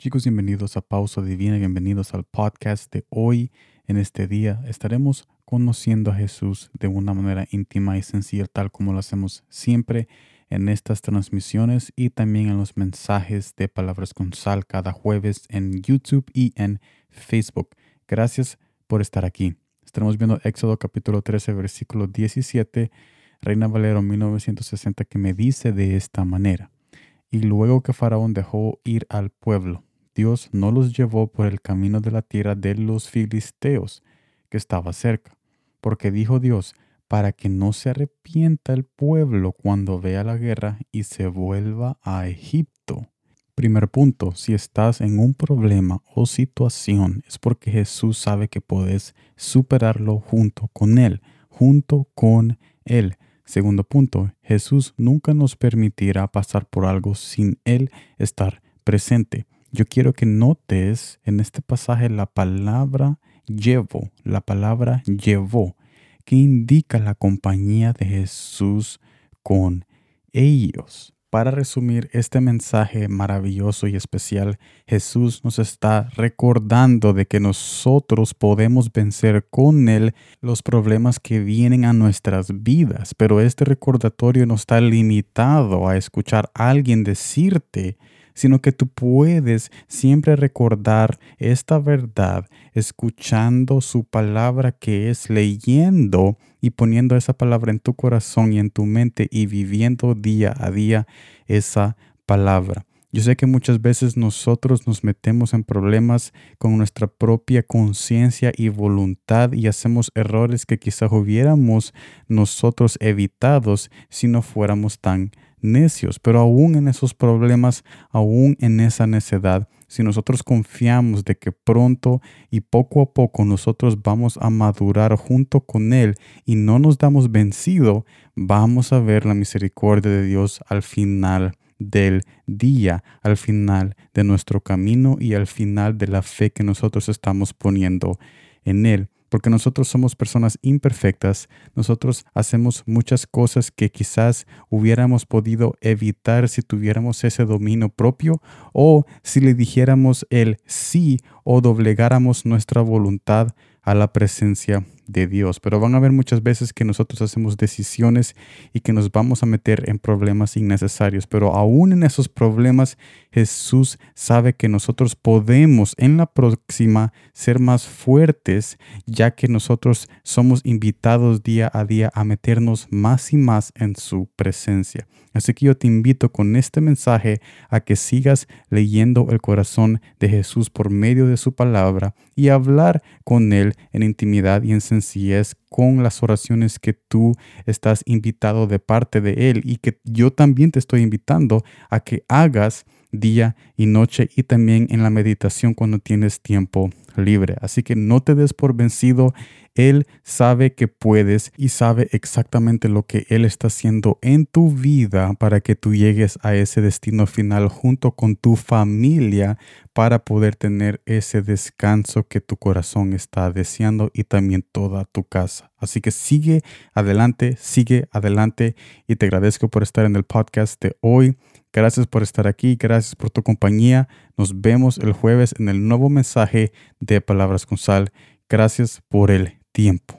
Chicos, bienvenidos a Pausa Divina, bienvenidos al podcast de hoy. En este día estaremos conociendo a Jesús de una manera íntima y sencilla, tal como lo hacemos siempre en estas transmisiones y también en los mensajes de Palabras con Sal cada jueves en YouTube y en Facebook. Gracias por estar aquí. Estaremos viendo Éxodo capítulo 13, versículo 17, Reina Valero 1960, que me dice de esta manera. Y luego que Faraón dejó ir al pueblo, Dios no los llevó por el camino de la tierra de los filisteos, que estaba cerca, porque dijo Dios, para que no se arrepienta el pueblo cuando vea la guerra y se vuelva a Egipto. Primer punto, si estás en un problema o situación, es porque Jesús sabe que puedes superarlo junto con Él, junto con Él. Segundo punto, Jesús nunca nos permitirá pasar por algo sin Él estar presente. Yo quiero que notes en este pasaje la palabra llevo, la palabra llevó, que indica la compañía de Jesús con ellos. Para resumir este mensaje maravilloso y especial, Jesús nos está recordando de que nosotros podemos vencer con Él los problemas que vienen a nuestras vidas, pero este recordatorio no está limitado a escuchar a alguien decirte sino que tú puedes siempre recordar esta verdad escuchando su palabra que es leyendo y poniendo esa palabra en tu corazón y en tu mente y viviendo día a día esa palabra. Yo sé que muchas veces nosotros nos metemos en problemas con nuestra propia conciencia y voluntad y hacemos errores que quizás hubiéramos nosotros evitados si no fuéramos tan necios, pero aún en esos problemas, aún en esa necedad, si nosotros confiamos de que pronto y poco a poco nosotros vamos a madurar junto con Él y no nos damos vencido, vamos a ver la misericordia de Dios al final del día, al final de nuestro camino y al final de la fe que nosotros estamos poniendo en Él porque nosotros somos personas imperfectas, nosotros hacemos muchas cosas que quizás hubiéramos podido evitar si tuviéramos ese dominio propio o si le dijéramos el sí o doblegáramos nuestra voluntad a la presencia de Dios. Pero van a haber muchas veces que nosotros hacemos decisiones y que nos vamos a meter en problemas innecesarios. Pero aún en esos problemas, Jesús sabe que nosotros podemos en la próxima ser más fuertes, ya que nosotros somos invitados día a día a meternos más y más en su presencia. Así que yo te invito con este mensaje a que sigas leyendo el corazón de Jesús por medio de su palabra y hablar con Él en intimidad y en sencillez con las oraciones que tú estás invitado de parte de Él y que yo también te estoy invitando a que hagas día y noche y también en la meditación cuando tienes tiempo libre. Así que no te des por vencido. Él sabe que puedes y sabe exactamente lo que Él está haciendo en tu vida para que tú llegues a ese destino final junto con tu familia para poder tener ese descanso que tu corazón está deseando y también toda tu casa. Así que sigue adelante, sigue adelante y te agradezco por estar en el podcast de hoy. Gracias por estar aquí, gracias por tu compañía. Nos vemos el jueves en el nuevo mensaje de Palabras con Sal. Gracias por el tiempo.